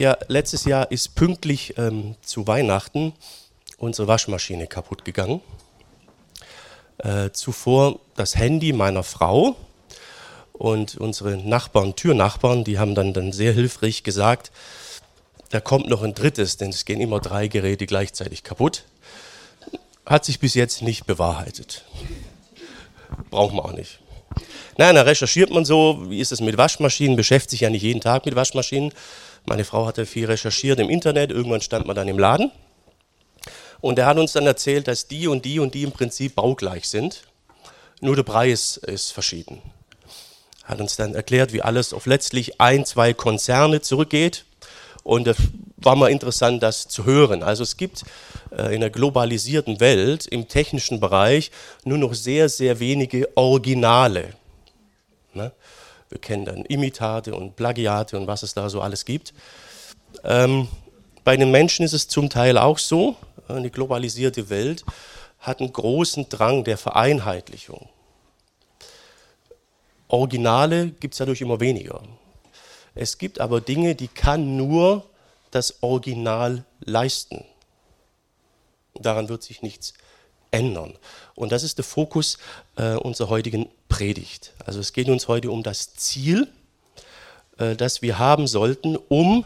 Ja, letztes Jahr ist pünktlich ähm, zu Weihnachten unsere Waschmaschine kaputt gegangen. Äh, zuvor das Handy meiner Frau und unsere Nachbarn, Türnachbarn, die haben dann, dann sehr hilfreich gesagt, da kommt noch ein drittes, denn es gehen immer drei Geräte gleichzeitig kaputt. Hat sich bis jetzt nicht bewahrheitet. Braucht man auch nicht. Nein, da recherchiert man so, wie ist es mit Waschmaschinen, beschäftigt sich ja nicht jeden Tag mit Waschmaschinen. Meine Frau hatte viel recherchiert im Internet, irgendwann stand man dann im Laden. Und er hat uns dann erzählt, dass die und die und die im Prinzip baugleich sind. Nur der Preis ist verschieden. Hat uns dann erklärt, wie alles auf letztlich ein, zwei Konzerne zurückgeht. Und es war mal interessant, das zu hören. Also es gibt äh, in der globalisierten Welt im technischen Bereich nur noch sehr, sehr wenige Originale. Wir kennen dann Imitate und Plagiate und was es da so alles gibt. Ähm, bei den Menschen ist es zum Teil auch so. Die globalisierte Welt hat einen großen Drang der Vereinheitlichung. Originale gibt es dadurch immer weniger. Es gibt aber Dinge, die kann nur das Original leisten. Daran wird sich nichts ändern. Und das ist der Fokus äh, unserer heutigen Predigt. Also es geht uns heute um das Ziel, äh, das wir haben sollten, um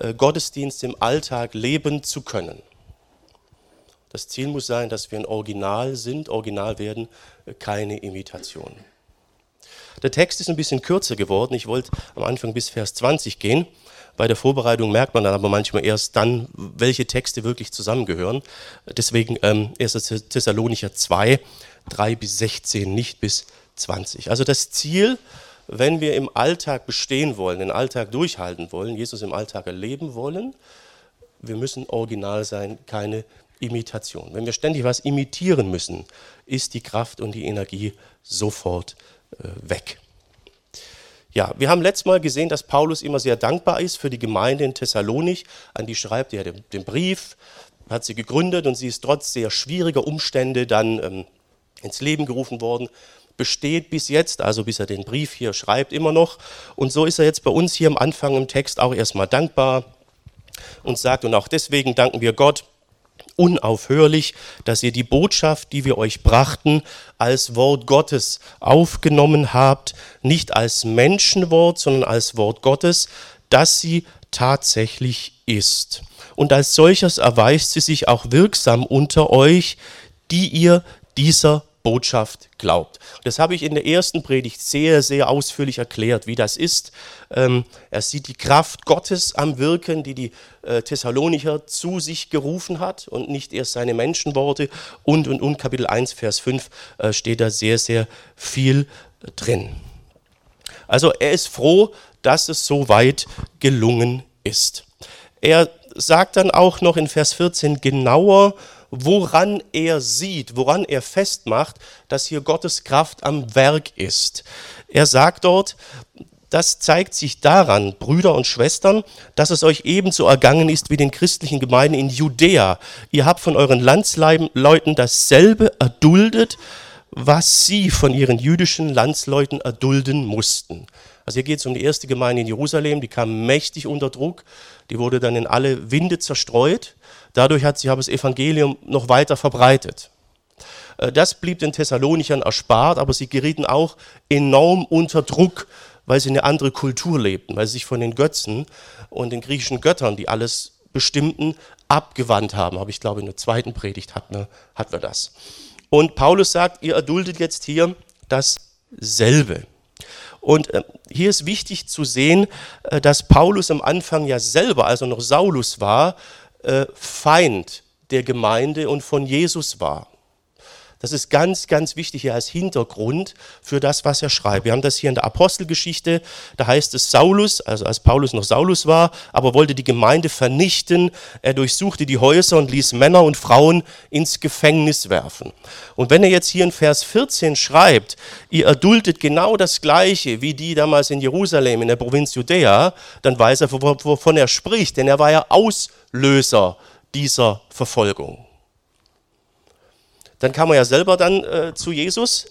äh, Gottesdienst im Alltag leben zu können. Das Ziel muss sein, dass wir ein Original sind, Original werden, äh, keine Imitation. Der Text ist ein bisschen kürzer geworden. Ich wollte am Anfang bis Vers 20 gehen. Bei der Vorbereitung merkt man dann aber manchmal erst dann, welche Texte wirklich zusammengehören. Deswegen ähm, 1. Thessalonicher 2, 3 bis 16, nicht bis 20. Also das Ziel, wenn wir im Alltag bestehen wollen, den Alltag durchhalten wollen, Jesus im Alltag erleben wollen, wir müssen original sein, keine Imitation. Wenn wir ständig was imitieren müssen, ist die Kraft und die Energie sofort äh, weg. Ja, wir haben letztes Mal gesehen, dass Paulus immer sehr dankbar ist für die Gemeinde in Thessalonich. An die schreibt er den, den Brief, hat sie gegründet und sie ist trotz sehr schwieriger Umstände dann ähm, ins Leben gerufen worden. Besteht bis jetzt, also bis er den Brief hier schreibt, immer noch. Und so ist er jetzt bei uns hier am Anfang im Text auch erstmal dankbar und sagt, und auch deswegen danken wir Gott, unaufhörlich, dass ihr die Botschaft, die wir euch brachten, als Wort Gottes aufgenommen habt, nicht als Menschenwort, sondern als Wort Gottes, dass sie tatsächlich ist. Und als solches erweist sie sich auch wirksam unter euch, die ihr dieser Botschaft glaubt. Das habe ich in der ersten Predigt sehr, sehr ausführlich erklärt, wie das ist. Ähm, er sieht die Kraft Gottes am Wirken, die die äh, Thessalonicher zu sich gerufen hat und nicht erst seine Menschenworte. Und, und, und, Kapitel 1, Vers 5 äh, steht da sehr, sehr viel drin. Also er ist froh, dass es so weit gelungen ist. Er sagt dann auch noch in Vers 14 genauer, woran er sieht, woran er festmacht, dass hier Gottes Kraft am Werk ist. Er sagt dort, das zeigt sich daran, Brüder und Schwestern, dass es euch ebenso ergangen ist wie den christlichen Gemeinden in Judäa. Ihr habt von euren Landsleuten dasselbe erduldet, was sie von ihren jüdischen Landsleuten erdulden mussten. Also hier geht es um die erste Gemeinde in Jerusalem, die kam mächtig unter Druck, die wurde dann in alle Winde zerstreut. Dadurch hat sich aber das Evangelium noch weiter verbreitet. Äh, das blieb den Thessalonichern erspart, aber sie gerieten auch enorm unter Druck, weil sie eine andere Kultur lebten, weil sie sich von den Götzen und den griechischen Göttern, die alles bestimmten, abgewandt haben. Aber ich glaube, in der zweiten Predigt hatten wir, hatten wir das. Und Paulus sagt, ihr erduldet jetzt hier dasselbe. Und äh, hier ist wichtig zu sehen, äh, dass Paulus am Anfang ja selber, also noch Saulus war, äh, Feind der Gemeinde und von Jesus war. Das ist ganz, ganz wichtig hier als Hintergrund für das, was er schreibt. Wir haben das hier in der Apostelgeschichte, da heißt es Saulus, also als Paulus noch Saulus war, aber wollte die Gemeinde vernichten. Er durchsuchte die Häuser und ließ Männer und Frauen ins Gefängnis werfen. Und wenn er jetzt hier in Vers 14 schreibt, ihr erduldet genau das Gleiche wie die damals in Jerusalem in der Provinz Judäa, dann weiß er, wovon er spricht, denn er war ja Auslöser dieser Verfolgung. Dann kam er ja selber dann äh, zu Jesus,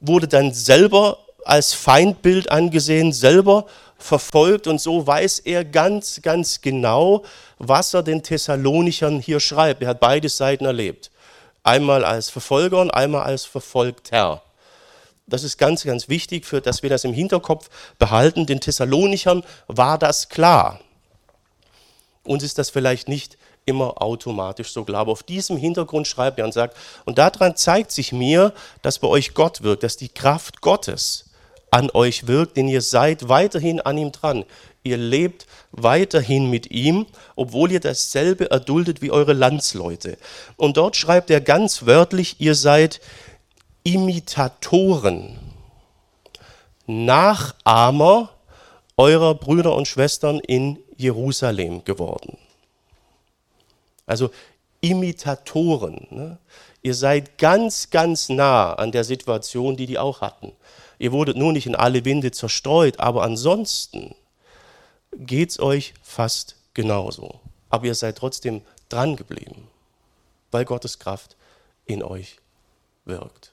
wurde dann selber als Feindbild angesehen, selber verfolgt und so weiß er ganz, ganz genau, was er den Thessalonichern hier schreibt. Er hat beide Seiten erlebt. Einmal als Verfolger und einmal als Verfolgter. Das ist ganz, ganz wichtig, für, dass wir das im Hinterkopf behalten. Den Thessalonichern war das klar. Uns ist das vielleicht nicht immer automatisch so klar. Aber auf diesem Hintergrund schreibt er und sagt, und daran zeigt sich mir, dass bei euch Gott wirkt, dass die Kraft Gottes an euch wirkt, denn ihr seid weiterhin an ihm dran. Ihr lebt weiterhin mit ihm, obwohl ihr dasselbe erduldet wie eure Landsleute. Und dort schreibt er ganz wörtlich, ihr seid Imitatoren, Nachahmer eurer Brüder und Schwestern in Jerusalem geworden. Also Imitatoren. Ne? Ihr seid ganz, ganz nah an der Situation, die die auch hatten. Ihr wurdet nur nicht in alle Winde zerstreut, aber ansonsten geht es euch fast genauso. Aber ihr seid trotzdem dran geblieben, weil Gottes Kraft in euch wirkt.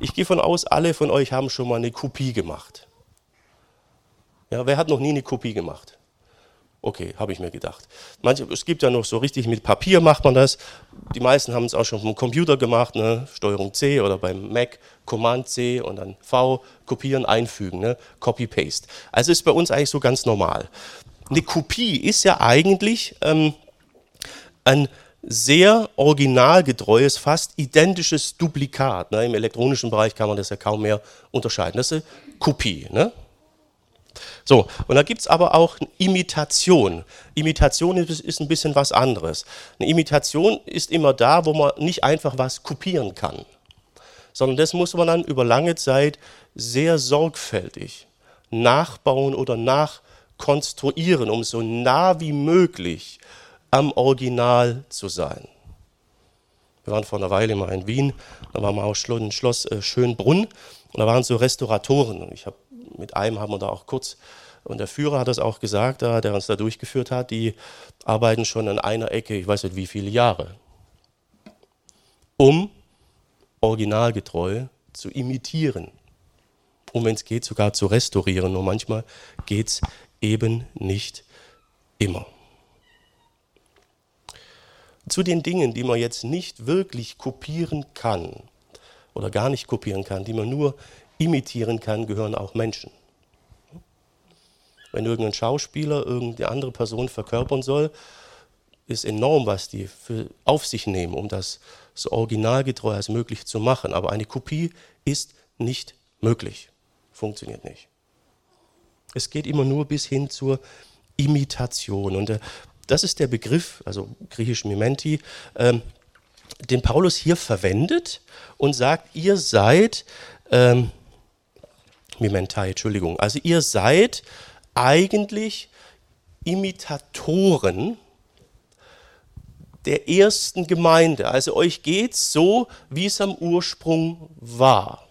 Ich gehe von aus, alle von euch haben schon mal eine Kopie gemacht. Ja, wer hat noch nie eine Kopie gemacht? Okay, habe ich mir gedacht. Manche, es gibt ja noch so richtig mit Papier macht man das. Die meisten haben es auch schon vom Computer gemacht, ne? Steuerung C oder beim Mac Command C und dann V, kopieren, einfügen, ne? Copy-Paste. Also ist bei uns eigentlich so ganz normal. Eine Kopie ist ja eigentlich ähm, ein sehr originalgetreues, fast identisches Duplikat. Ne? Im elektronischen Bereich kann man das ja kaum mehr unterscheiden. Das ist eine Kopie. Ne? So, und da gibt es aber auch Imitation. Imitation ist, ist, ein bisschen was anderes. Eine Imitation ist immer da, wo man nicht einfach was kopieren kann, sondern das muss man dann über lange Zeit sehr sorgfältig nachbauen oder nachkonstruieren, um so nah wie möglich am Original zu sein. Wir waren vor einer Weile mal in Wien, da waren wir auch im Schloss äh, Schönbrunn und da waren so Restauratoren und ich habe mit einem haben wir da auch kurz, und der Führer hat das auch gesagt, der uns da durchgeführt hat, die arbeiten schon an einer Ecke, ich weiß nicht wie viele Jahre, um originalgetreu zu imitieren. Und wenn es geht, sogar zu restaurieren. Und manchmal geht es eben nicht immer. Zu den Dingen, die man jetzt nicht wirklich kopieren kann oder gar nicht kopieren kann, die man nur imitieren kann, gehören auch Menschen. Wenn irgendein Schauspieler irgendeine andere Person verkörpern soll, ist enorm, was die auf sich nehmen, um das so originalgetreu als möglich zu machen. Aber eine Kopie ist nicht möglich. Funktioniert nicht. Es geht immer nur bis hin zur Imitation. Und äh, das ist der Begriff, also griechisch Mimenti, ähm, den Paulus hier verwendet und sagt, ihr seid ähm, Mimentai, Entschuldigung. Also ihr seid eigentlich Imitatoren der ersten Gemeinde. Also euch geht es so, wie es am Ursprung war.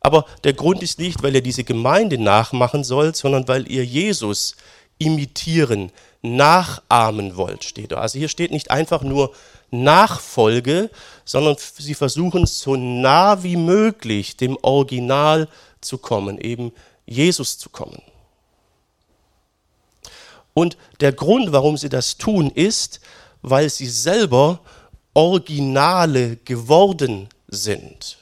Aber der Grund ist nicht, weil ihr diese Gemeinde nachmachen sollt, sondern weil ihr Jesus imitieren, nachahmen wollt, steht da. Also hier steht nicht einfach nur Nachfolge, sondern sie versuchen so nah wie möglich dem Original zu kommen, eben Jesus zu kommen. Und der Grund, warum sie das tun, ist, weil sie selber Originale geworden sind.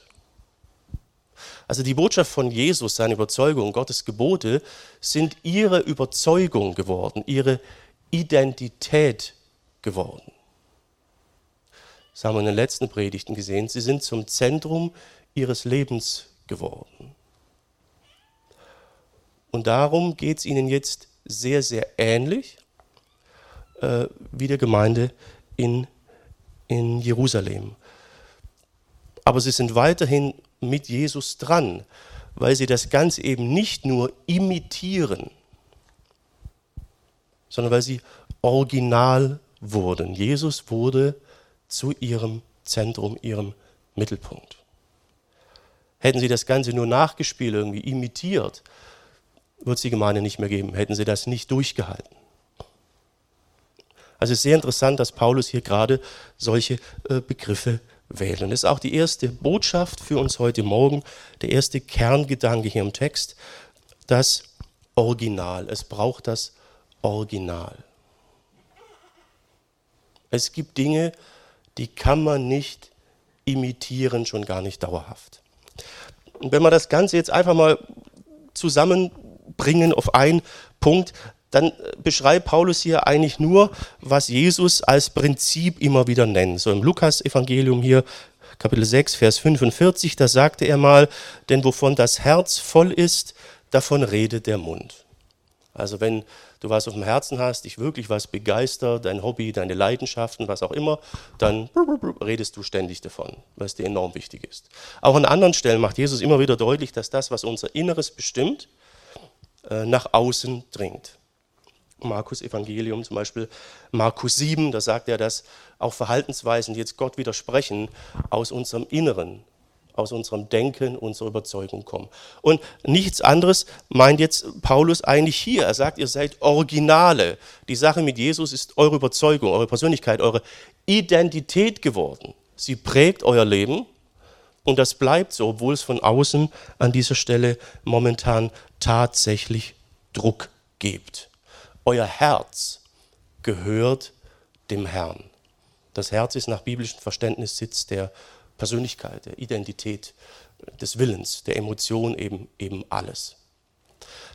Also die Botschaft von Jesus, seine Überzeugung, Gottes Gebote sind ihre Überzeugung geworden, ihre Identität geworden. Das haben wir in den letzten Predigten gesehen. Sie sind zum Zentrum ihres Lebens geworden. Und darum geht es ihnen jetzt sehr, sehr ähnlich äh, wie der Gemeinde in, in Jerusalem. Aber sie sind weiterhin mit Jesus dran, weil sie das Ganze eben nicht nur imitieren, sondern weil sie original wurden. Jesus wurde zu ihrem Zentrum, ihrem Mittelpunkt. Hätten sie das Ganze nur nachgespielt, irgendwie imitiert, würde es die Gemeinde nicht mehr geben. Hätten sie das nicht durchgehalten. Also es ist sehr interessant, dass Paulus hier gerade solche äh, Begriffe wählen. Das ist auch die erste Botschaft für uns heute Morgen, der erste Kerngedanke hier im Text, das Original. Es braucht das Original. Es gibt Dinge, die kann man nicht imitieren, schon gar nicht dauerhaft. Und wenn wir das Ganze jetzt einfach mal zusammenbringen auf einen Punkt, dann beschreibt Paulus hier eigentlich nur, was Jesus als Prinzip immer wieder nennt. So im Lukas-Evangelium hier, Kapitel 6, Vers 45, da sagte er mal, denn wovon das Herz voll ist, davon redet der Mund. Also wenn du was auf dem Herzen hast, dich wirklich was begeistert, dein Hobby, deine Leidenschaften, was auch immer, dann redest du ständig davon, was dir enorm wichtig ist. Auch an anderen Stellen macht Jesus immer wieder deutlich, dass das, was unser Inneres bestimmt, äh, nach außen dringt. Markus Evangelium zum Beispiel, Markus 7, da sagt er, dass auch Verhaltensweisen, die jetzt Gott widersprechen, aus unserem Inneren aus unserem Denken, unserer Überzeugung kommen. Und nichts anderes meint jetzt Paulus eigentlich hier. Er sagt, ihr seid Originale. Die Sache mit Jesus ist eure Überzeugung, eure Persönlichkeit, eure Identität geworden. Sie prägt euer Leben und das bleibt so, obwohl es von außen an dieser Stelle momentan tatsächlich Druck gibt. Euer Herz gehört dem Herrn. Das Herz ist nach biblischem Verständnis Sitz der Persönlichkeit, der Identität, des Willens, der Emotion, eben, eben alles.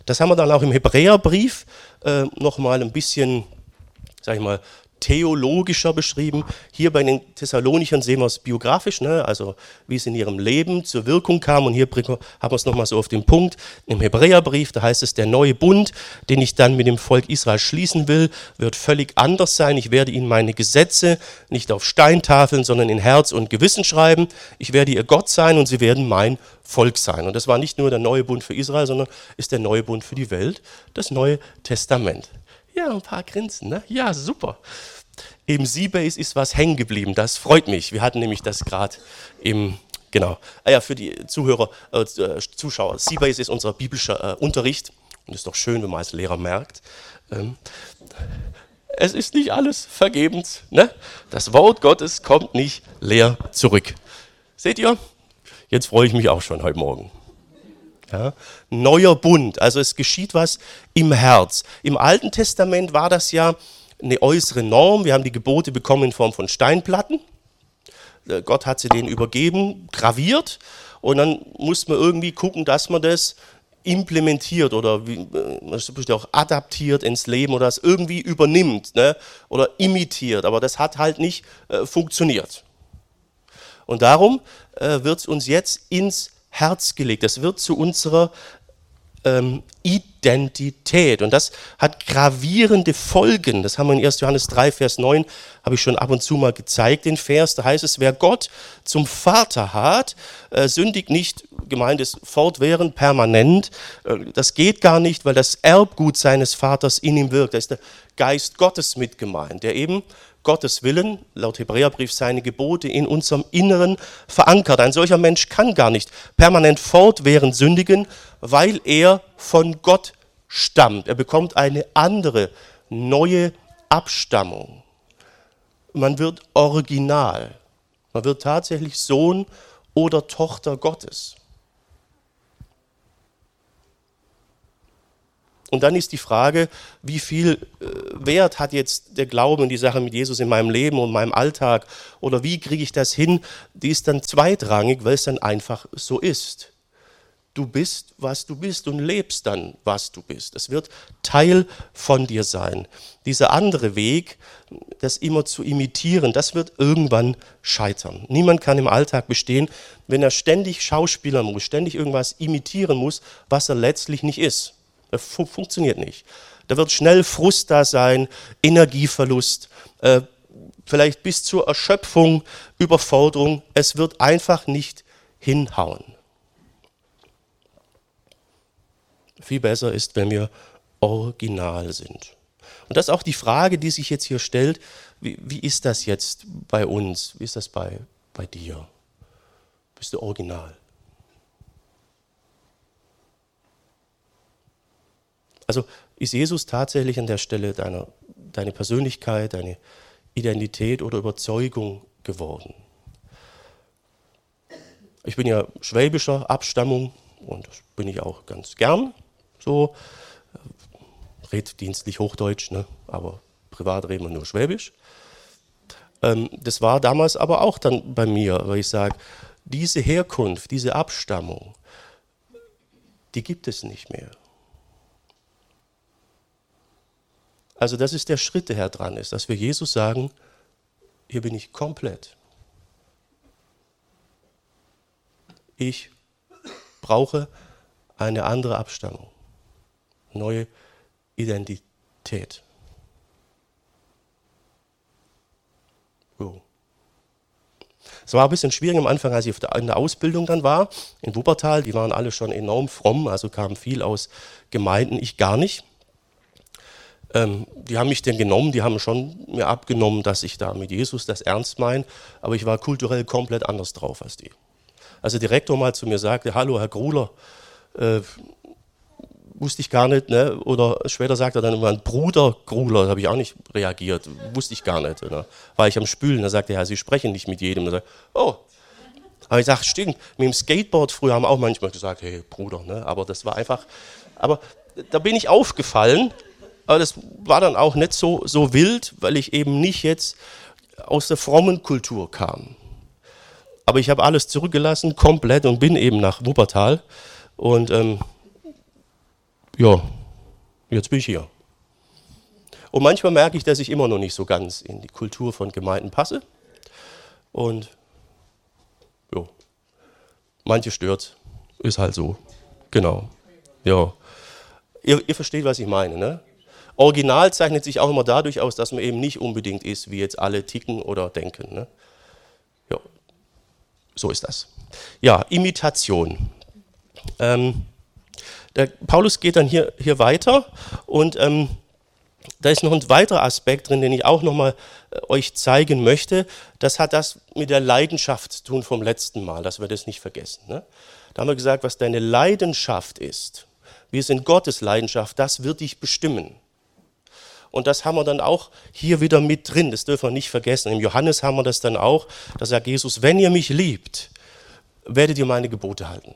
Das haben wir dann auch im Hebräerbrief äh, nochmal ein bisschen, sag ich mal, theologischer beschrieben. Hier bei den Thessalonichern sehen wir es biografisch, ne? also wie es in ihrem Leben zur Wirkung kam. Und hier haben wir es nochmal so auf den Punkt. Im Hebräerbrief, da heißt es, der neue Bund, den ich dann mit dem Volk Israel schließen will, wird völlig anders sein. Ich werde ihnen meine Gesetze nicht auf Steintafeln, sondern in Herz und Gewissen schreiben. Ich werde ihr Gott sein und sie werden mein Volk sein. Und das war nicht nur der neue Bund für Israel, sondern ist der neue Bund für die Welt, das Neue Testament. Ja, ein paar Grinsen, ne? Ja, super. Im Seabase ist was hängen geblieben, das freut mich. Wir hatten nämlich das gerade im, genau. Ah ja, für die Zuhörer, äh, Zuschauer, Seabase ist unser biblischer äh, Unterricht und ist doch schön, wenn man als Lehrer merkt. Ähm, es ist nicht alles vergebens. Ne? Das Wort Gottes kommt nicht leer zurück. Seht ihr? Jetzt freue ich mich auch schon heute Morgen. Ja, neuer Bund, also es geschieht was im Herz. Im Alten Testament war das ja eine äußere Norm. Wir haben die Gebote bekommen in Form von Steinplatten. Äh, Gott hat sie denen übergeben, graviert. Und dann muss man irgendwie gucken, dass man das implementiert oder wie, äh, auch adaptiert ins Leben oder das irgendwie übernimmt ne? oder imitiert. Aber das hat halt nicht äh, funktioniert. Und darum äh, wird es uns jetzt ins Herz gelegt. Das wird zu unserer ähm, Identität. Und das hat gravierende Folgen. Das haben wir in 1. Johannes 3, Vers 9, habe ich schon ab und zu mal gezeigt, den Vers. Da heißt es, wer Gott zum Vater hat, äh, sündigt nicht, gemeint ist fortwährend, permanent. Äh, das geht gar nicht, weil das Erbgut seines Vaters in ihm wirkt. Da ist der Geist Gottes mit gemeint, der eben Gottes Willen, laut Hebräerbrief seine Gebote in unserem Inneren verankert. Ein solcher Mensch kann gar nicht permanent fortwährend sündigen, weil er von Gott stammt. Er bekommt eine andere, neue Abstammung. Man wird original. Man wird tatsächlich Sohn oder Tochter Gottes. Und dann ist die Frage, wie viel äh, Wert hat jetzt der Glauben und die Sache mit Jesus in meinem Leben und meinem Alltag? Oder wie kriege ich das hin? Die ist dann zweitrangig, weil es dann einfach so ist. Du bist, was du bist und lebst dann, was du bist. Es wird Teil von dir sein. Dieser andere Weg, das immer zu imitieren, das wird irgendwann scheitern. Niemand kann im Alltag bestehen, wenn er ständig Schauspieler muss, ständig irgendwas imitieren muss, was er letztlich nicht ist. Das fun funktioniert nicht. Da wird schnell Frust da sein, Energieverlust, äh, vielleicht bis zur Erschöpfung, Überforderung. Es wird einfach nicht hinhauen. Viel besser ist, wenn wir original sind. Und das ist auch die Frage, die sich jetzt hier stellt, wie, wie ist das jetzt bei uns? Wie ist das bei, bei dir? Bist du original? Also ist Jesus tatsächlich an der Stelle deiner, deine Persönlichkeit, deine Identität oder Überzeugung geworden? Ich bin ja schwäbischer Abstammung und das bin ich auch ganz gern. So, red dienstlich Hochdeutsch, ne? aber privat reden wir nur Schwäbisch. Ähm, das war damals aber auch dann bei mir, weil ich sage, diese Herkunft, diese Abstammung, die gibt es nicht mehr. Also das ist der Schritt, der her dran ist, dass wir Jesus sagen, hier bin ich komplett. Ich brauche eine andere Abstammung, neue Identität. So. Es war ein bisschen schwierig am Anfang, als ich in der Ausbildung dann war, in Wuppertal. Die waren alle schon enorm fromm, also kamen viel aus Gemeinden, ich gar nicht. Ähm, die haben mich denn genommen, die haben schon mir abgenommen, dass ich da mit Jesus das ernst meine, aber ich war kulturell komplett anders drauf als die. Als der Direktor mal zu mir sagte, hallo Herr Gruler, äh, wusste ich gar nicht, ne? oder später sagt er dann immer, Bruder Gruler, da habe ich auch nicht reagiert, wusste ich gar nicht. Ne? War ich am Spülen, da sagte er, ja, Sie sprechen nicht mit jedem. Sagt, oh, aber ich sage, stimmt, mit dem Skateboard früher haben auch manchmal gesagt, hey Bruder, ne? aber das war einfach, aber da bin ich aufgefallen, aber das war dann auch nicht so, so wild, weil ich eben nicht jetzt aus der frommen Kultur kam. Aber ich habe alles zurückgelassen, komplett, und bin eben nach Wuppertal. Und ähm, ja, jetzt bin ich hier. Und manchmal merke ich, dass ich immer noch nicht so ganz in die Kultur von Gemeinden passe. Und ja, manche stört, ist halt so. Genau. Ja. Ihr, ihr versteht, was ich meine, ne? Original zeichnet sich auch immer dadurch aus, dass man eben nicht unbedingt ist, wie jetzt alle ticken oder denken. Ne? Ja, so ist das. Ja, Imitation. Ähm, der Paulus geht dann hier, hier weiter und ähm, da ist noch ein weiterer Aspekt drin, den ich auch nochmal äh, euch zeigen möchte. Das hat das mit der Leidenschaft zu tun vom letzten Mal, dass wir das nicht vergessen. Ne? Da haben wir gesagt, was deine Leidenschaft ist, wir sind Gottes Leidenschaft, das wird dich bestimmen. Und das haben wir dann auch hier wieder mit drin. Das dürfen wir nicht vergessen. Im Johannes haben wir das dann auch. Da sagt Jesus, wenn ihr mich liebt, werdet ihr meine Gebote halten.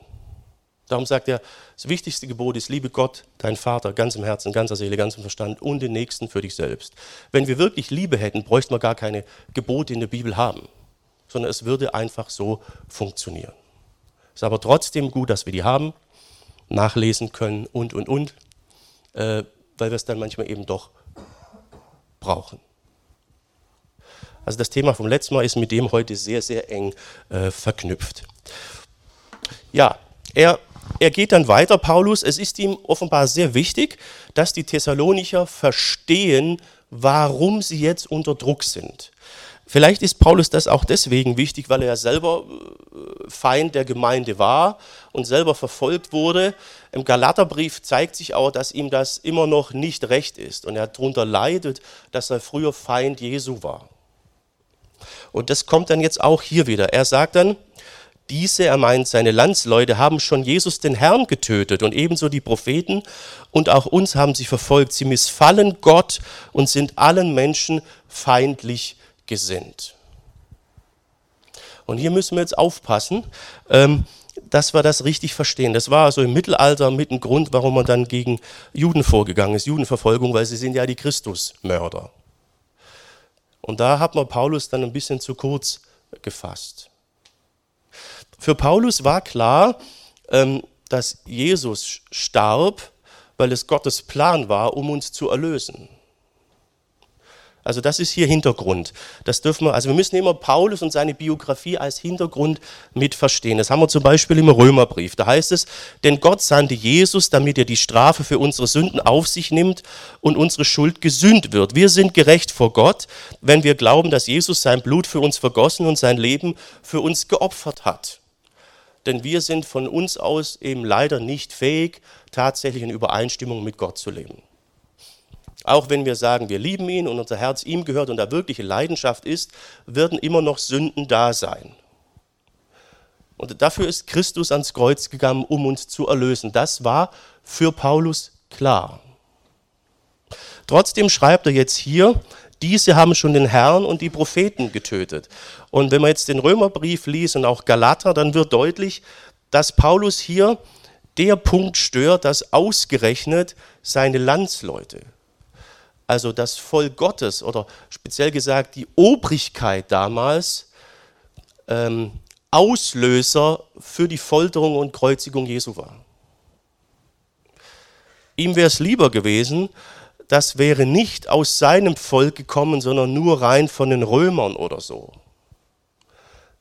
Darum sagt er, das wichtigste Gebot ist, liebe Gott, dein Vater, ganz im Herzen, ganzer Seele, ganzem Verstand und den Nächsten für dich selbst. Wenn wir wirklich Liebe hätten, bräuchten wir gar keine Gebote in der Bibel haben, sondern es würde einfach so funktionieren. Es ist aber trotzdem gut, dass wir die haben, nachlesen können und, und, und, äh, weil wir es dann manchmal eben doch brauchen. Also das Thema vom letzten Mal ist mit dem heute sehr, sehr eng äh, verknüpft. Ja, er, er geht dann weiter, Paulus. Es ist ihm offenbar sehr wichtig, dass die Thessalonicher verstehen, warum sie jetzt unter Druck sind. Vielleicht ist Paulus das auch deswegen wichtig, weil er ja selber äh, Feind der Gemeinde war und selber verfolgt wurde. Im Galaterbrief zeigt sich auch, dass ihm das immer noch nicht recht ist und er darunter leidet, dass er früher Feind Jesu war. Und das kommt dann jetzt auch hier wieder. Er sagt dann, diese, er meint, seine Landsleute haben schon Jesus den Herrn getötet und ebenso die Propheten und auch uns haben sie verfolgt. Sie missfallen Gott und sind allen Menschen feindlich gesinnt. Und hier müssen wir jetzt aufpassen, ähm, dass wir das richtig verstehen. Das war also im Mittelalter mit ein Grund, warum man dann gegen Juden vorgegangen ist, Judenverfolgung, weil sie sind ja die Christusmörder. Und da hat man Paulus dann ein bisschen zu kurz gefasst. Für Paulus war klar, ähm, dass Jesus starb, weil es Gottes Plan war, um uns zu erlösen. Also das ist hier Hintergrund. Das dürfen wir, also wir müssen immer Paulus und seine Biografie als Hintergrund mit verstehen. Das haben wir zum Beispiel im Römerbrief. Da heißt es, denn Gott sandte Jesus, damit er die Strafe für unsere Sünden auf sich nimmt und unsere Schuld gesühnt wird. Wir sind gerecht vor Gott, wenn wir glauben, dass Jesus sein Blut für uns vergossen und sein Leben für uns geopfert hat. Denn wir sind von uns aus eben leider nicht fähig, tatsächlich in Übereinstimmung mit Gott zu leben. Auch wenn wir sagen, wir lieben ihn und unser Herz ihm gehört und da wirkliche Leidenschaft ist, werden immer noch Sünden da sein. Und dafür ist Christus ans Kreuz gegangen, um uns zu erlösen. Das war für Paulus klar. Trotzdem schreibt er jetzt hier, diese haben schon den Herrn und die Propheten getötet. Und wenn man jetzt den Römerbrief liest und auch Galater, dann wird deutlich, dass Paulus hier der Punkt stört, dass ausgerechnet seine Landsleute, also das Volk Gottes oder speziell gesagt die Obrigkeit damals, ähm, Auslöser für die Folterung und Kreuzigung Jesu war. Ihm wäre es lieber gewesen, das wäre nicht aus seinem Volk gekommen, sondern nur rein von den Römern oder so.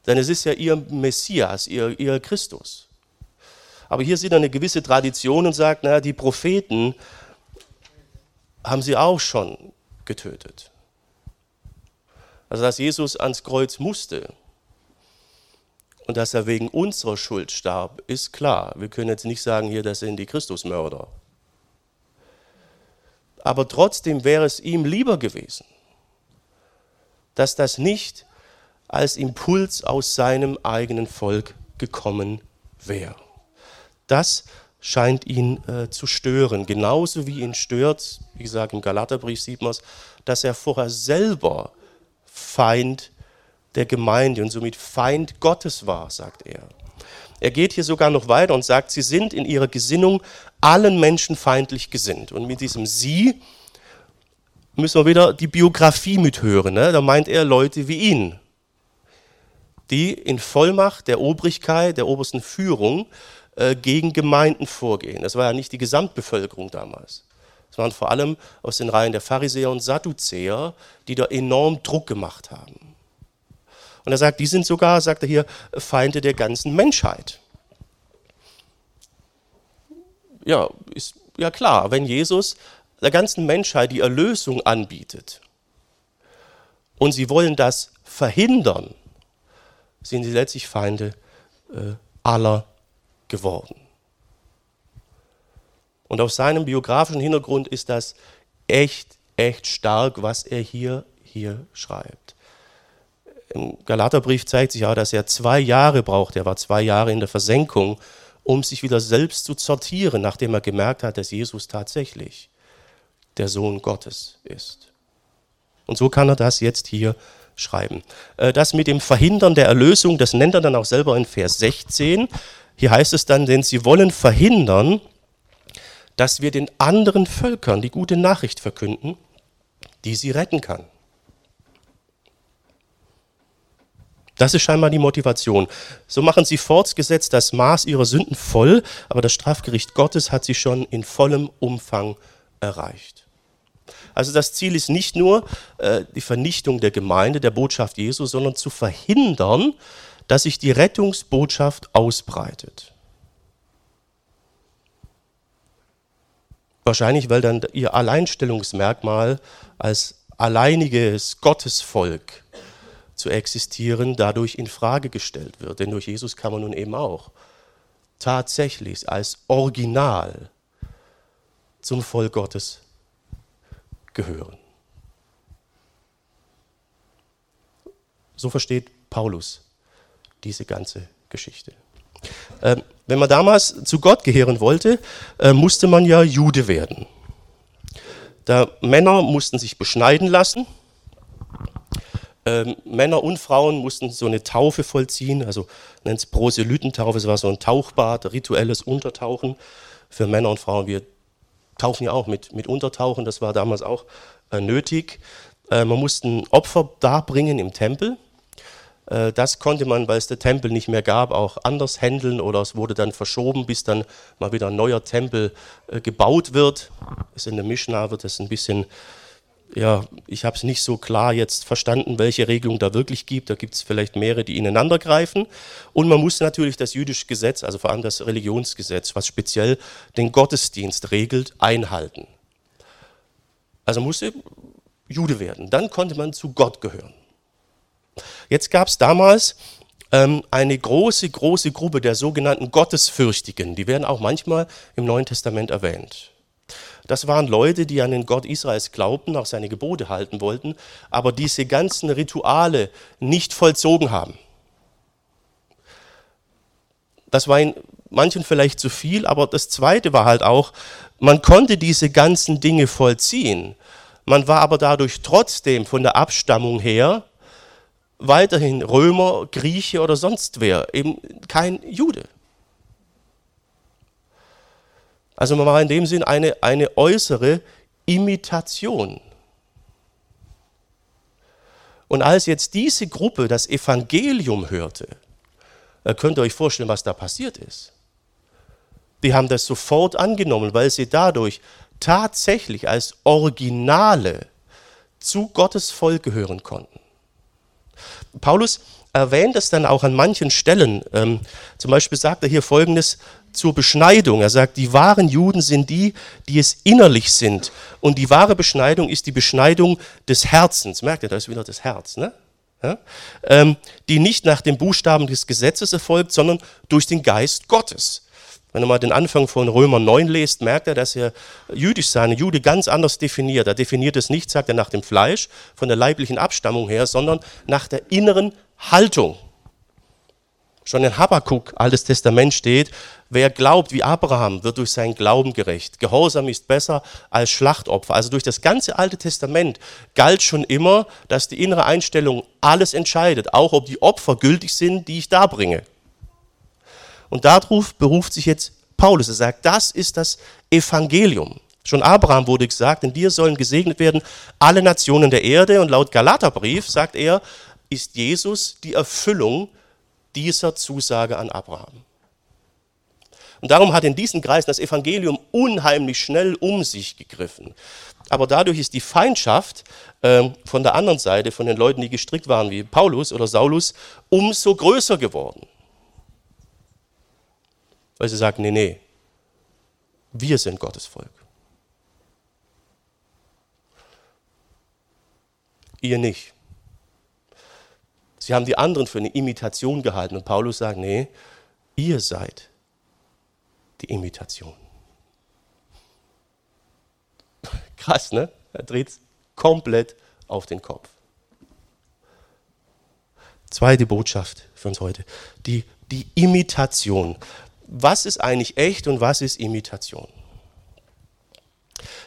Denn es ist ja ihr Messias, ihr, ihr Christus. Aber hier sieht er eine gewisse Tradition und sagt, naja, die Propheten haben sie auch schon getötet. Also dass Jesus ans Kreuz musste und dass er wegen unserer Schuld starb, ist klar. Wir können jetzt nicht sagen, hier, das sind die Christusmörder. Aber trotzdem wäre es ihm lieber gewesen, dass das nicht als Impuls aus seinem eigenen Volk gekommen wäre. Das scheint ihn äh, zu stören. Genauso wie ihn stört, wie gesagt, im Galaterbrief sieht man es, dass er vorher selber Feind der Gemeinde und somit Feind Gottes war, sagt er. Er geht hier sogar noch weiter und sagt, sie sind in ihrer Gesinnung allen Menschen feindlich gesinnt. Und mit diesem Sie müssen wir wieder die Biografie mithören. Ne? Da meint er Leute wie ihn, die in Vollmacht der Obrigkeit, der obersten Führung äh, gegen Gemeinden vorgehen. Das war ja nicht die Gesamtbevölkerung damals. Es waren vor allem aus den Reihen der Pharisäer und Sadduzäer, die da enorm Druck gemacht haben. Und er sagt, die sind sogar, sagt er hier, Feinde der ganzen Menschheit. Ja, ist ja klar, wenn Jesus der ganzen Menschheit die Erlösung anbietet und sie wollen das verhindern, sind sie letztlich Feinde äh, aller geworden. Und auf seinem biografischen Hintergrund ist das echt, echt stark, was er hier, hier schreibt. Im Galaterbrief zeigt sich auch, dass er zwei Jahre braucht. Er war zwei Jahre in der Versenkung, um sich wieder selbst zu sortieren, nachdem er gemerkt hat, dass Jesus tatsächlich der Sohn Gottes ist. Und so kann er das jetzt hier schreiben. Äh, das mit dem Verhindern der Erlösung, das nennt er dann auch selber in Vers 16. Hier heißt es dann, denn sie wollen verhindern, dass wir den anderen Völkern die gute Nachricht verkünden, die sie retten kann. Das ist scheinbar die Motivation. So machen sie fortgesetzt das Maß ihrer Sünden voll, aber das Strafgericht Gottes hat sie schon in vollem Umfang erreicht. Also das Ziel ist nicht nur äh, die Vernichtung der Gemeinde, der Botschaft Jesu, sondern zu verhindern, dass sich die Rettungsbotschaft ausbreitet. Wahrscheinlich, weil dann ihr Alleinstellungsmerkmal als alleiniges Gottesvolk zu existieren dadurch in Frage gestellt wird. Denn durch Jesus kann man nun eben auch tatsächlich als Original zum Volk Gottes gehören. So versteht Paulus diese ganze Geschichte. Ähm, wenn man damals zu Gott gehören wollte, äh, musste man ja Jude werden. Da Männer mussten sich beschneiden lassen. Ähm, Männer und Frauen mussten so eine Taufe vollziehen, also nennt es Proselytentaufe, es war so ein Tauchbad, rituelles Untertauchen für Männer und Frauen. Wir tauchen ja auch mit, mit Untertauchen, das war damals auch äh, nötig. Äh, man musste ein Opfer darbringen im Tempel das konnte man, weil es den Tempel nicht mehr gab, auch anders handeln oder es wurde dann verschoben, bis dann mal wieder ein neuer Tempel äh, gebaut wird. In der Mishnah wird das ein bisschen, ja, ich habe es nicht so klar jetzt verstanden, welche Regelung da wirklich gibt. Da gibt es vielleicht mehrere, die ineinander greifen. Und man muss natürlich das jüdische Gesetz, also vor allem das Religionsgesetz, was speziell den Gottesdienst regelt, einhalten. Also musste Jude werden. Dann konnte man zu Gott gehören. Jetzt gab es damals ähm, eine große, große Gruppe der sogenannten Gottesfürchtigen. Die werden auch manchmal im Neuen Testament erwähnt. Das waren Leute, die an den Gott Israels glaubten, auch seine Gebote halten wollten, aber diese ganzen Rituale nicht vollzogen haben. Das war in manchen vielleicht zu viel, aber das Zweite war halt auch, man konnte diese ganzen Dinge vollziehen. Man war aber dadurch trotzdem von der Abstammung her weiterhin Römer, Grieche oder sonst wer, eben kein Jude. Also man war in dem Sinn eine, eine äußere Imitation. Und als jetzt diese Gruppe das Evangelium hörte, könnt ihr euch vorstellen, was da passiert ist. Die haben das sofort angenommen, weil sie dadurch tatsächlich als Originale zu Gottes Volk gehören konnten. Paulus erwähnt es dann auch an manchen Stellen. Ähm, zum Beispiel sagt er hier Folgendes zur Beschneidung. Er sagt, die wahren Juden sind die, die es innerlich sind. Und die wahre Beschneidung ist die Beschneidung des Herzens. Merkt ihr, da ist wieder das Herz, ne? Ja? Ähm, die nicht nach den Buchstaben des Gesetzes erfolgt, sondern durch den Geist Gottes. Wenn ihr mal den Anfang von Römer 9 lest, merkt er, dass er jüdisch sein, Jude ganz anders definiert. Er definiert es nicht, sagt er, nach dem Fleisch, von der leiblichen Abstammung her, sondern nach der inneren Haltung. Schon in Habakkuk, Altes Testament steht, wer glaubt wie Abraham, wird durch seinen Glauben gerecht. Gehorsam ist besser als Schlachtopfer. Also durch das ganze Alte Testament galt schon immer, dass die innere Einstellung alles entscheidet, auch ob die Opfer gültig sind, die ich darbringe. Und darauf beruft sich jetzt Paulus. Er sagt, das ist das Evangelium. Schon Abraham wurde gesagt, in dir sollen gesegnet werden alle Nationen der Erde. Und laut Galaterbrief sagt er, ist Jesus die Erfüllung dieser Zusage an Abraham. Und darum hat in diesen Kreisen das Evangelium unheimlich schnell um sich gegriffen. Aber dadurch ist die Feindschaft äh, von der anderen Seite, von den Leuten, die gestrickt waren, wie Paulus oder Saulus, umso größer geworden. Weil sie sagen, nee, nee, wir sind Gottes Volk. Ihr nicht. Sie haben die anderen für eine Imitation gehalten. Und Paulus sagt, nee, ihr seid die Imitation. Krass, ne? Er dreht es komplett auf den Kopf. Zweite Botschaft für uns heute. Die, die Imitation. Was ist eigentlich echt und was ist Imitation?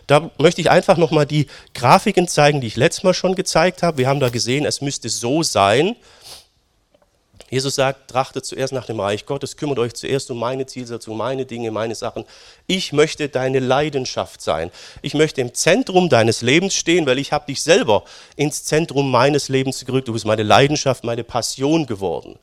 Da möchte ich einfach nochmal die Grafiken zeigen, die ich letztes Mal schon gezeigt habe. Wir haben da gesehen, es müsste so sein. Jesus sagt, trachtet zuerst nach dem Reich Gottes, kümmert euch zuerst um meine Zielsetzung, meine Dinge, meine Sachen. Ich möchte deine Leidenschaft sein. Ich möchte im Zentrum deines Lebens stehen, weil ich habe dich selber ins Zentrum meines Lebens gerückt. Du bist meine Leidenschaft, meine Passion geworden.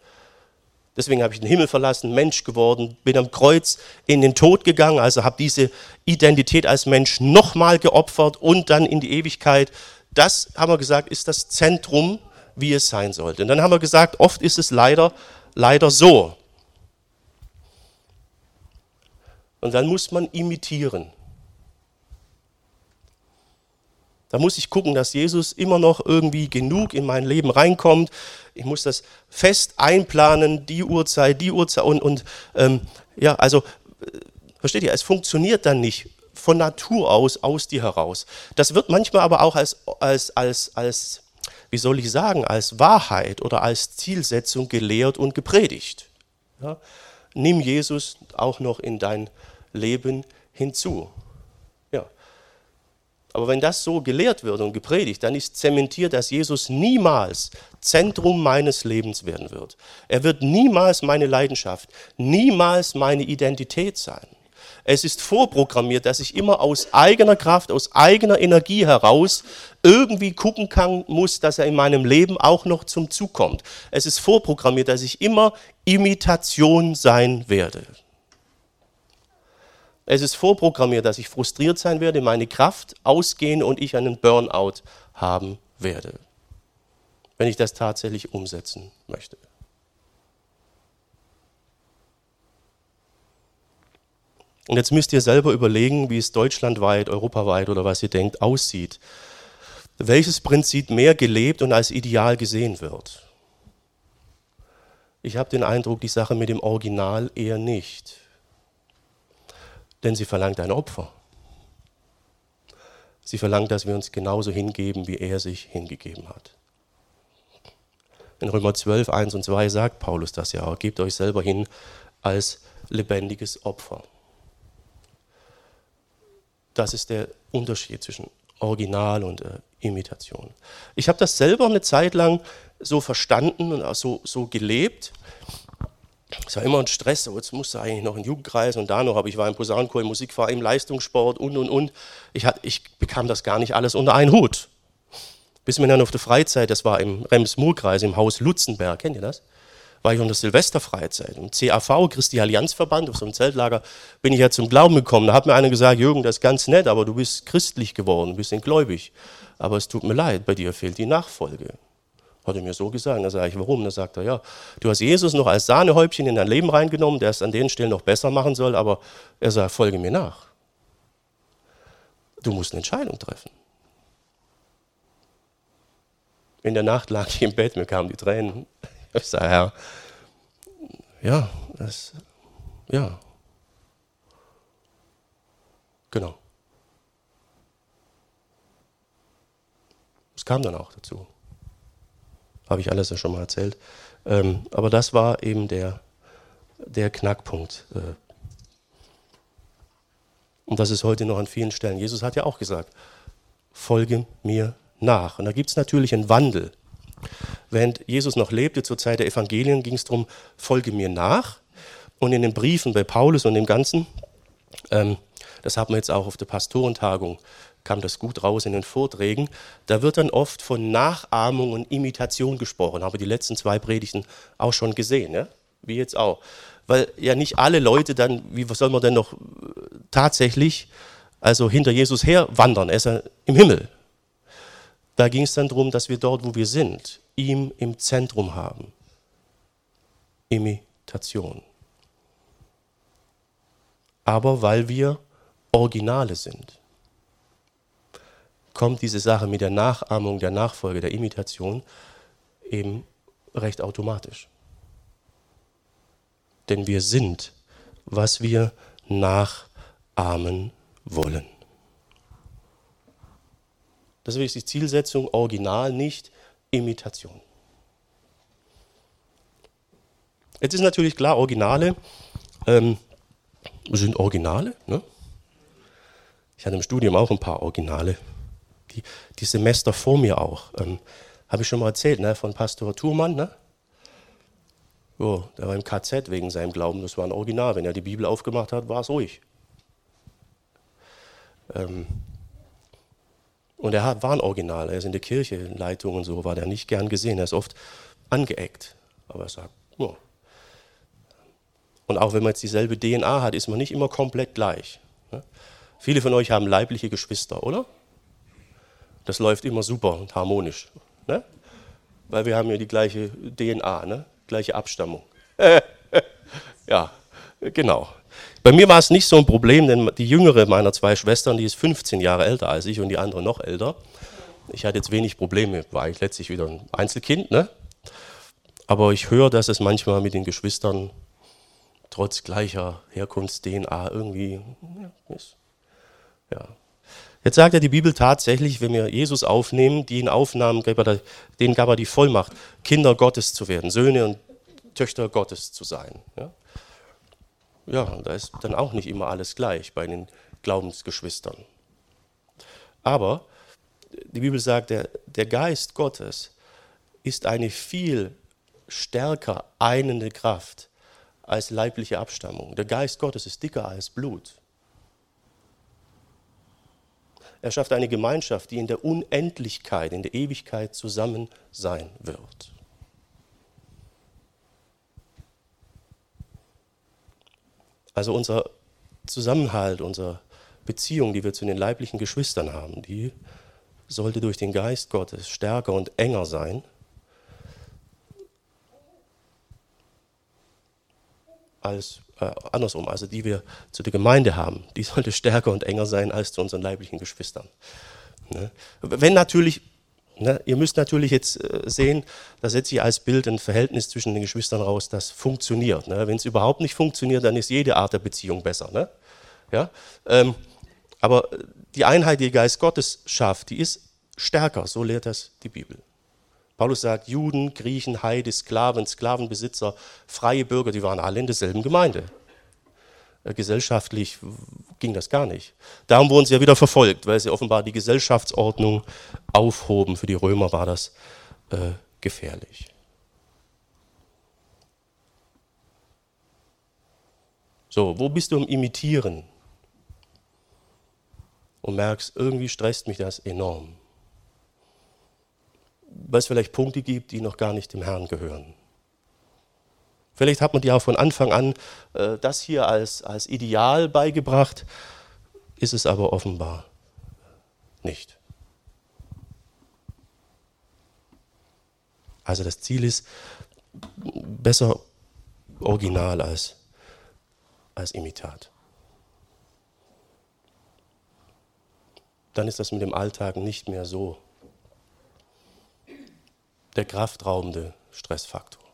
Deswegen habe ich den Himmel verlassen, Mensch geworden, bin am Kreuz in den Tod gegangen, also habe diese Identität als Mensch nochmal geopfert und dann in die Ewigkeit. Das, haben wir gesagt, ist das Zentrum, wie es sein sollte. Und dann haben wir gesagt, oft ist es leider, leider so. Und dann muss man imitieren. Da muss ich gucken, dass Jesus immer noch irgendwie genug in mein Leben reinkommt. Ich muss das fest einplanen, die Uhrzeit, die Uhrzeit und, und ähm, ja, also äh, versteht ihr, es funktioniert dann nicht von Natur aus, aus dir heraus. Das wird manchmal aber auch als, als, als, als, wie soll ich sagen, als Wahrheit oder als Zielsetzung gelehrt und gepredigt. Ja? Nimm Jesus auch noch in dein Leben hinzu. Aber wenn das so gelehrt wird und gepredigt, dann ist zementiert, dass Jesus niemals Zentrum meines Lebens werden wird. Er wird niemals meine Leidenschaft, niemals meine Identität sein. Es ist vorprogrammiert, dass ich immer aus eigener Kraft, aus eigener Energie heraus irgendwie gucken kann, muss, dass er in meinem Leben auch noch zum Zug kommt. Es ist vorprogrammiert, dass ich immer Imitation sein werde. Es ist vorprogrammiert, dass ich frustriert sein werde, meine Kraft ausgehen und ich einen Burnout haben werde, wenn ich das tatsächlich umsetzen möchte. Und jetzt müsst ihr selber überlegen, wie es deutschlandweit, europaweit oder was ihr denkt, aussieht. Welches Prinzip mehr gelebt und als ideal gesehen wird. Ich habe den Eindruck, die Sache mit dem Original eher nicht denn sie verlangt ein Opfer. Sie verlangt, dass wir uns genauso hingeben, wie er sich hingegeben hat. In Römer 12, 1 und 2 sagt Paulus das ja auch, gebt euch selber hin als lebendiges Opfer. Das ist der Unterschied zwischen Original und äh, Imitation. Ich habe das selber eine Zeit lang so verstanden und auch so, so gelebt. Es war immer ein Stress, so jetzt musste eigentlich noch ein Jugendkreis und da noch, aber ich war im Posaunenchor, im Musikverein, im Leistungssport und und und. Ich, hat, ich bekam das gar nicht alles unter einen Hut. Bis mir dann auf der Freizeit, das war im Rems-Murr-Kreis, im Haus Lutzenberg, kennt ihr das? War ich unter Silvesterfreizeit. Im CAV, Christi Allianzverband, auf so einem Zeltlager, bin ich ja zum Glauben gekommen. Da hat mir einer gesagt, Jürgen, das ist ganz nett, aber du bist christlich geworden, ein bisschen gläubig. Aber es tut mir leid, bei dir fehlt die Nachfolge. Hat er mir so gesagt. Da sage ich, warum? Da sagt er, ja, du hast Jesus noch als Sahnehäubchen in dein Leben reingenommen, der es an den Stellen noch besser machen soll, aber er sagt, folge mir nach. Du musst eine Entscheidung treffen. In der Nacht lag ich im Bett, mir kamen die Tränen. Ich sage, Herr, ja, das, ja. Genau. Es kam dann auch dazu. Habe ich alles ja schon mal erzählt. Ähm, aber das war eben der, der Knackpunkt. Äh. Und das ist heute noch an vielen Stellen. Jesus hat ja auch gesagt, folge mir nach. Und da gibt es natürlich einen Wandel. Während Jesus noch lebte, zur Zeit der Evangelien, ging es darum, folge mir nach. Und in den Briefen bei Paulus und dem Ganzen, ähm, das haben wir jetzt auch auf der Pastorentagung, kam das gut raus in den Vorträgen, da wird dann oft von Nachahmung und Imitation gesprochen. Habe die letzten zwei Predigten auch schon gesehen, ja? wie jetzt auch. Weil ja nicht alle Leute dann, wie soll man denn noch tatsächlich also hinter Jesus her wandern? Er ist ja im Himmel. Da ging es dann darum, dass wir dort, wo wir sind, ihm im Zentrum haben. Imitation. Aber weil wir Originale sind, kommt diese Sache mit der Nachahmung, der Nachfolge, der Imitation eben recht automatisch. Denn wir sind, was wir nachahmen wollen. Das ist die Zielsetzung, Original, nicht Imitation. Jetzt ist natürlich klar, Originale ähm, sind Originale. Ne? Ich hatte im Studium auch ein paar Originale. Die, die Semester vor mir auch. Ähm, Habe ich schon mal erzählt, ne? von Pastor Thurmann. Ne? Oh, der war im KZ wegen seinem Glauben. Das war ein Original. Wenn er die Bibel aufgemacht hat, war es ruhig. Ähm, und er war ein Original. Er ist in der Kirche, in Leitung und so, war der nicht gern gesehen. Er ist oft angeeckt. Aber er sagt, oh. Und auch wenn man jetzt dieselbe DNA hat, ist man nicht immer komplett gleich. Ne? Viele von euch haben leibliche Geschwister, oder? Das läuft immer super und harmonisch. Ne? Weil wir haben ja die gleiche DNA, ne? gleiche Abstammung. ja, genau. Bei mir war es nicht so ein Problem, denn die jüngere meiner zwei Schwestern, die ist 15 Jahre älter als ich und die andere noch älter. Ich hatte jetzt wenig Probleme, war ich letztlich wieder ein Einzelkind, ne? Aber ich höre, dass es manchmal mit den Geschwistern trotz gleicher Herkunfts-DNA irgendwie ja, ist. Ja. Jetzt sagt ja die Bibel tatsächlich, wenn wir Jesus aufnehmen, den Aufnahmen, denen gab er die Vollmacht, Kinder Gottes zu werden, Söhne und Töchter Gottes zu sein. Ja? ja, da ist dann auch nicht immer alles gleich bei den Glaubensgeschwistern. Aber die Bibel sagt, der, der Geist Gottes ist eine viel stärker einende Kraft als leibliche Abstammung. Der Geist Gottes ist dicker als Blut. Er schafft eine Gemeinschaft, die in der Unendlichkeit, in der Ewigkeit zusammen sein wird. Also unser Zusammenhalt, unsere Beziehung, die wir zu den leiblichen Geschwistern haben, die sollte durch den Geist Gottes stärker und enger sein. Als äh, andersrum, also die wir zu der Gemeinde haben, die sollte stärker und enger sein als zu unseren leiblichen Geschwistern. Ne? Wenn natürlich Ne, ihr müsst natürlich jetzt äh, sehen, da setze ich als Bild ein Verhältnis zwischen den Geschwistern raus, das funktioniert. Ne? Wenn es überhaupt nicht funktioniert, dann ist jede Art der Beziehung besser. Ne? Ja? Ähm, aber die Einheit, die Geist Gottes schafft, die ist stärker, so lehrt das die Bibel. Paulus sagt, Juden, Griechen, Heide, Sklaven, Sklavenbesitzer, freie Bürger, die waren alle in derselben Gemeinde. Äh, gesellschaftlich ging das gar nicht. Darum wurden sie ja wieder verfolgt, weil sie offenbar die Gesellschaftsordnung aufhoben. Für die Römer war das äh, gefährlich. So, wo bist du im Imitieren? Und merkst, irgendwie stresst mich das enorm. Weil es vielleicht Punkte gibt, die noch gar nicht dem Herrn gehören. Vielleicht hat man dir auch von Anfang an äh, das hier als, als Ideal beigebracht, ist es aber offenbar nicht. Also das Ziel ist besser Original als, als Imitat. Dann ist das mit dem Alltag nicht mehr so der kraftraubende Stressfaktor.